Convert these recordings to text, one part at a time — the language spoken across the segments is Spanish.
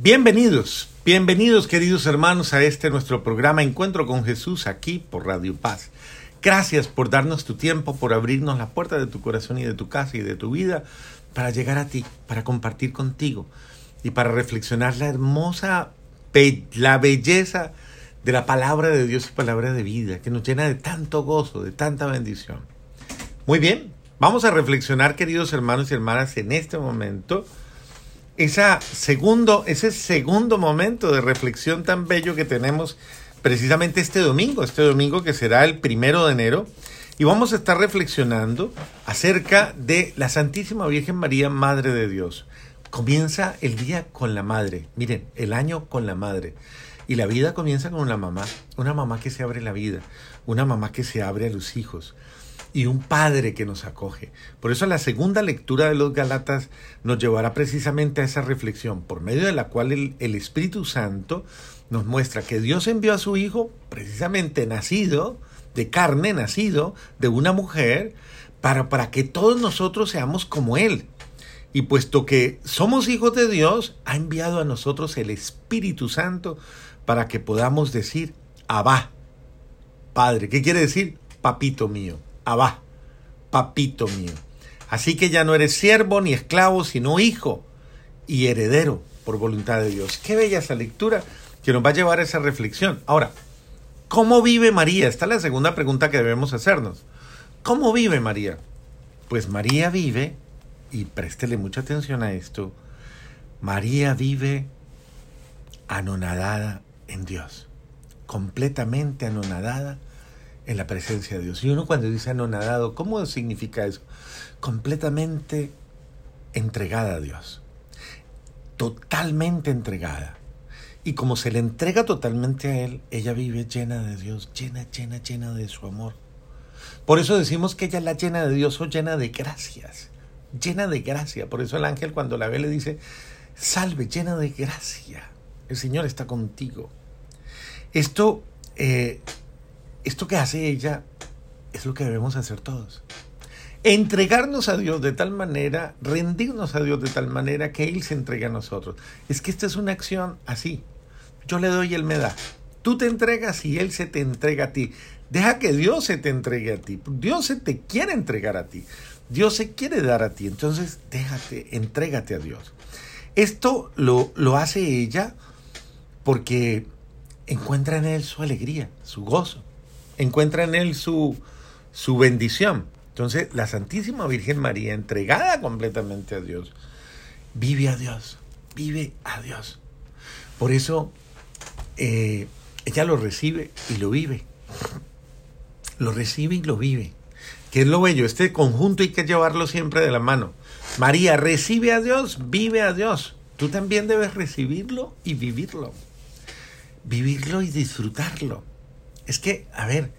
Bienvenidos, bienvenidos queridos hermanos a este nuestro programa Encuentro con Jesús aquí por Radio Paz. Gracias por darnos tu tiempo, por abrirnos la puerta de tu corazón y de tu casa y de tu vida para llegar a ti, para compartir contigo y para reflexionar la hermosa, la belleza de la palabra de Dios y palabra de vida que nos llena de tanto gozo, de tanta bendición. Muy bien, vamos a reflexionar queridos hermanos y hermanas en este momento esa segundo, ese segundo momento de reflexión tan bello que tenemos precisamente este domingo, este domingo que será el primero de enero, y vamos a estar reflexionando acerca de la Santísima Virgen María, Madre de Dios. Comienza el día con la madre, miren, el año con la madre. Y la vida comienza con una mamá, una mamá que se abre la vida, una mamá que se abre a los hijos, y un Padre que nos acoge. Por eso la segunda lectura de los Galatas nos llevará precisamente a esa reflexión, por medio de la cual el, Espíritu Santo nos muestra que Dios envió a su Hijo, precisamente nacido de carne, nacido de una mujer, para, para que todos nosotros seamos como Él. Y puesto que somos hijos de Dios, ha enviado a nosotros el Espíritu Santo para que podamos decir, Abba, Padre. ¿Qué quiere decir? Papito mío. Abba, papito mío. Así que ya no eres siervo ni esclavo, sino hijo y heredero por voluntad de Dios. Qué bella esa lectura que nos va a llevar a esa reflexión. Ahora, ¿cómo vive María? Esta es la segunda pregunta que debemos hacernos. ¿Cómo vive María? Pues María vive, y préstele mucha atención a esto, María vive anonadada en Dios, completamente anonadada en la presencia de Dios. Y uno cuando dice anonadado, ¿cómo significa eso? Completamente entregada a Dios. Totalmente entregada. Y como se le entrega totalmente a Él, ella vive llena de Dios, llena, llena, llena de su amor. Por eso decimos que ella es la llena de Dios o llena de gracias, llena de gracia. Por eso el ángel cuando la ve le dice, salve, llena de gracia. El Señor está contigo. Esto eh, esto que hace ella es lo que debemos hacer todos. Entregarnos a Dios de tal manera, rendirnos a Dios de tal manera que Él se entregue a nosotros. Es que esta es una acción así. Yo le doy y Él me da. Tú te entregas y Él se te entrega a ti. Deja que Dios se te entregue a ti. Dios se te quiere entregar a ti. Dios se quiere dar a ti. Entonces, déjate, entrégate a Dios. Esto lo, lo hace ella porque encuentra en Él su alegría, su gozo encuentra en él su, su bendición. Entonces, la Santísima Virgen María, entregada completamente a Dios, vive a Dios, vive a Dios. Por eso, eh, ella lo recibe y lo vive. Lo recibe y lo vive. Que es lo bello, este conjunto hay que llevarlo siempre de la mano. María recibe a Dios, vive a Dios. Tú también debes recibirlo y vivirlo. Vivirlo y disfrutarlo. Es que, a ver,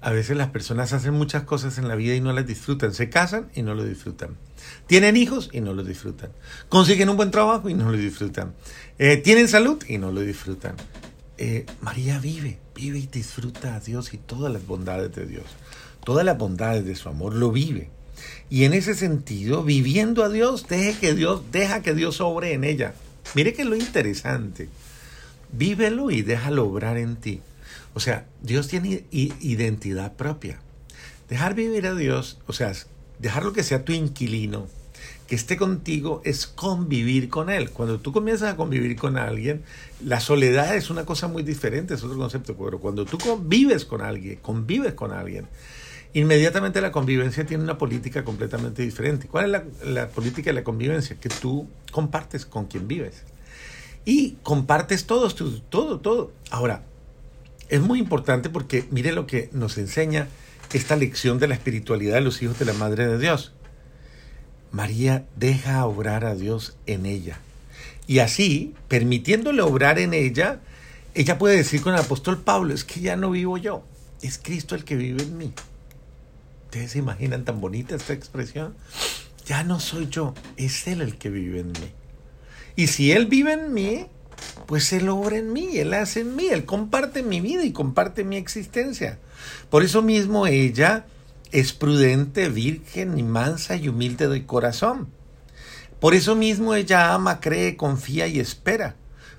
a veces las personas hacen muchas cosas en la vida y no las disfrutan. Se casan y no lo disfrutan. Tienen hijos y no lo disfrutan. Consiguen un buen trabajo y no lo disfrutan. Eh, tienen salud y no lo disfrutan. Eh, María vive, vive y disfruta a Dios y todas las bondades de Dios. Todas las bondades de su amor lo vive. Y en ese sentido, viviendo a Dios, deje que Dios, deja que Dios obre en ella. Mire que lo interesante. Vívelo y déjalo obrar en ti. O sea, Dios tiene identidad propia. Dejar vivir a Dios, o sea, dejarlo que sea tu inquilino, que esté contigo, es convivir con Él. Cuando tú comienzas a convivir con alguien, la soledad es una cosa muy diferente, es otro concepto, pero cuando tú convives con alguien, convives con alguien, inmediatamente la convivencia tiene una política completamente diferente. ¿Cuál es la, política de la convivencia? Que tú compartes con quien vives. Y compartes todo, todo, todo. Ahora, es muy importante porque mire lo que nos enseña esta lección de la espiritualidad de los hijos de la Madre de Dios. María deja obrar a Dios en ella. Y así, permitiéndole obrar en ella, ella puede decir con el apóstol Pablo, es que ya no vivo yo, es Cristo el que vive en mí. ¿Ustedes se imaginan tan bonita esta expresión? Ya no soy yo, es Él el que vive en mí. Y si Él vive en mí, pues Él obra en mí, Él hace en mí, Él comparte mi vida y comparte mi existencia. Por eso mismo ella es prudente, virgen y mansa y humilde de corazón. Por eso mismo ella ama, cree, confía y espera.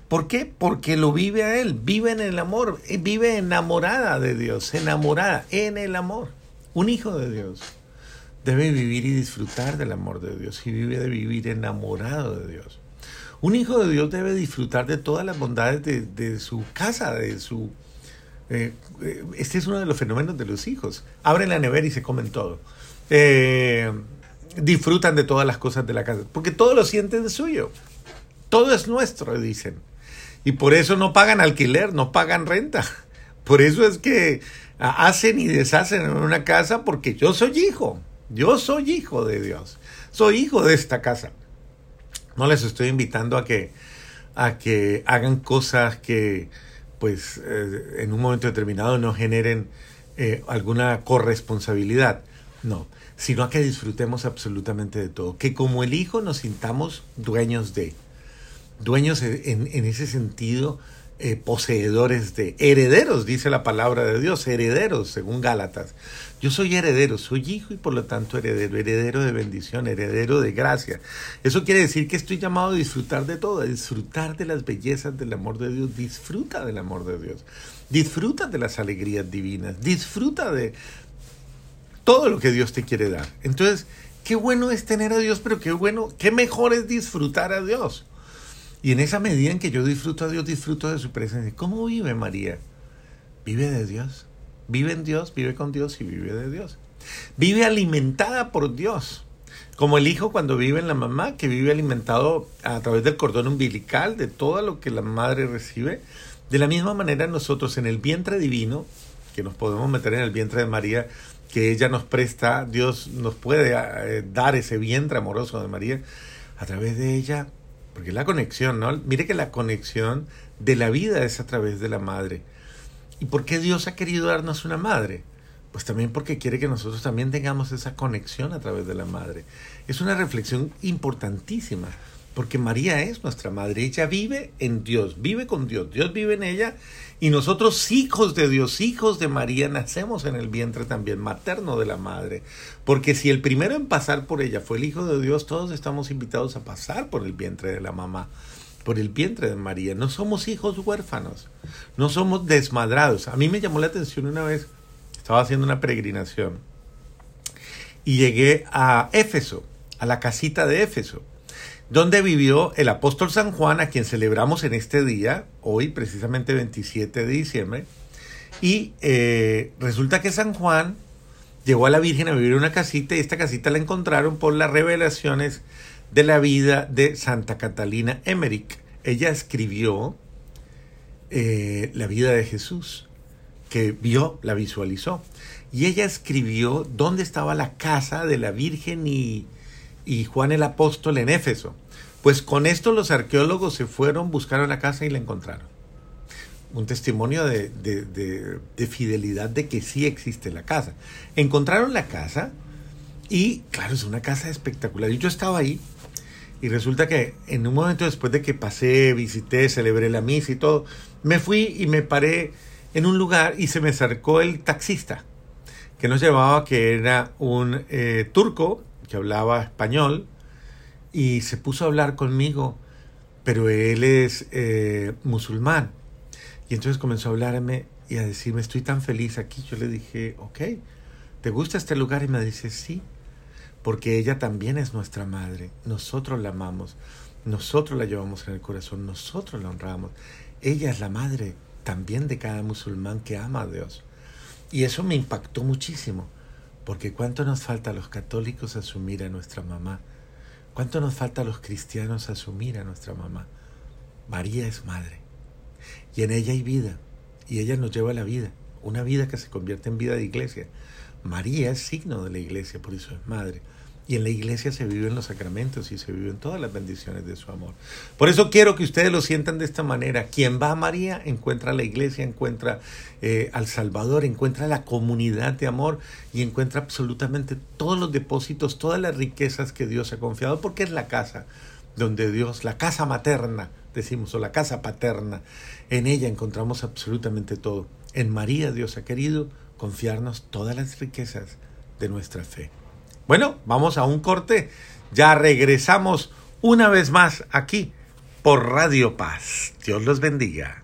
¿Por qué? Porque lo vive a Él, vive en el amor, eh, vive enamorada de Dios, enamorada en el amor. Un hijo de Dios debe vivir y disfrutar del amor de Dios y vive de vivir enamorado de Dios. Un hijo de Dios debe disfrutar de todas las bondades de, su casa, de su... Eh, eh, este es uno de los fenómenos de los hijos. Abren la nevera y se comen todo. disfrutan de todas las cosas de la casa, porque todo lo sienten suyo. Todo es nuestro, dicen. Y por eso no pagan alquiler, no pagan renta. Por eso es que hacen y deshacen en una casa porque yo soy hijo. Yo soy hijo de Dios. Soy hijo de esta casa. No les estoy invitando a que, a que hagan cosas que, pues, eh, en un momento determinado no generen eh, alguna corresponsabilidad. No, sino a que disfrutemos absolutamente de todo. Que como el hijo nos sintamos dueños de dueños en, ese sentido, eh, poseedores de, herederos, dice la palabra de Dios, herederos, según Gálatas. Yo soy heredero, soy hijo y por lo tanto heredero, heredero de bendición, heredero de gracia. Eso quiere decir que estoy llamado a disfrutar de todo, a disfrutar de las bellezas del amor de Dios, disfruta del amor de Dios, disfruta de las alegrías divinas, disfruta de todo lo que Dios te quiere dar. Entonces, qué bueno es tener a Dios, pero qué bueno, qué mejor es disfrutar a Dios. Y en esa medida en que yo disfruto a Dios, disfruto de su presencia. ¿Cómo vive María? Vive de Dios. Vive en Dios, vive con Dios y vive de Dios. Vive alimentada por Dios. Como el hijo cuando vive en la mamá, que vive alimentado a través del cordón umbilical, de todo lo que la madre recibe. De la misma manera nosotros en el vientre divino, que nos podemos meter en el vientre de María, que ella nos presta, Dios nos puede eh, dar ese vientre amoroso de María, a través de ella porque la conexión, ¿no? Mire que la conexión de la vida es a través de la madre. ¿Y por qué Dios ha querido darnos una madre? Pues también porque quiere que nosotros también tengamos esa conexión a través de la madre. Es una reflexión importantísima, porque María es nuestra madre, ella vive en Dios, vive con Dios, Dios vive en ella y nosotros, hijos de Dios, hijos de María, nacemos en el vientre también materno de la madre. Porque si el primero en pasar por ella fue el Hijo de Dios, todos estamos invitados a pasar por el vientre de la mamá, por el vientre de María. No somos hijos huérfanos, no somos desmadrados. A mí me llamó la atención una vez, estaba haciendo una peregrinación y llegué a Éfeso, a la casita de Éfeso donde vivió el apóstol San Juan, a quien celebramos en este día, hoy precisamente 27 de diciembre. Y eh, resulta que San Juan llevó a la Virgen a vivir en una casita y esta casita la encontraron por las revelaciones de la vida de Santa Catalina Emmerich. Ella escribió eh, la vida de Jesús, que vio, la visualizó. Y ella escribió dónde estaba la casa de la Virgen y, y Juan el Apóstol en Éfeso. Pues con esto los arqueólogos se fueron, buscaron la casa y la encontraron. Un testimonio de, de, fidelidad de que sí existe la casa. Encontraron la casa y, claro, es una casa espectacular. Y yo estaba ahí y resulta que en un momento después de que pasé, visité, celebré la misa y todo, me fui y me paré en un lugar y se me acercó el taxista que nos llevaba, que era un eh, turco que hablaba español y se puso a hablar conmigo, pero él es eh, musulmán. Y entonces comenzó a hablarme y a decirme, estoy tan feliz aquí. Yo le dije, ok, ¿te gusta este lugar? Y me dice, sí, porque ella también es nuestra madre. Nosotros la amamos, nosotros la llevamos en el corazón, nosotros la honramos. Ella es la madre también de cada musulmán que ama a Dios. Y eso me impactó muchísimo, porque cuánto nos falta a los católicos asumir a nuestra mamá ¿Cuánto nos falta a los cristianos asumir a nuestra mamá? María es madre. Y en ella hay vida. Y ella nos lleva a la vida. Una vida que se convierte en vida de iglesia. María es signo de la iglesia, por eso es madre. Y en la iglesia se viven los sacramentos y se viven todas las bendiciones de su amor. Por eso quiero que ustedes lo sientan de esta manera. Quien va a María encuentra la iglesia, encuentra eh, al Salvador, encuentra la comunidad de amor y encuentra absolutamente todos los depósitos, todas las riquezas que Dios ha confiado, porque es la casa donde Dios, la casa materna, decimos, o la casa paterna, en ella encontramos absolutamente todo. En María Dios ha querido confiarnos todas las riquezas de nuestra fe. Bueno, vamos a un corte. Ya regresamos una vez más aquí por Radio Paz. Dios los bendiga.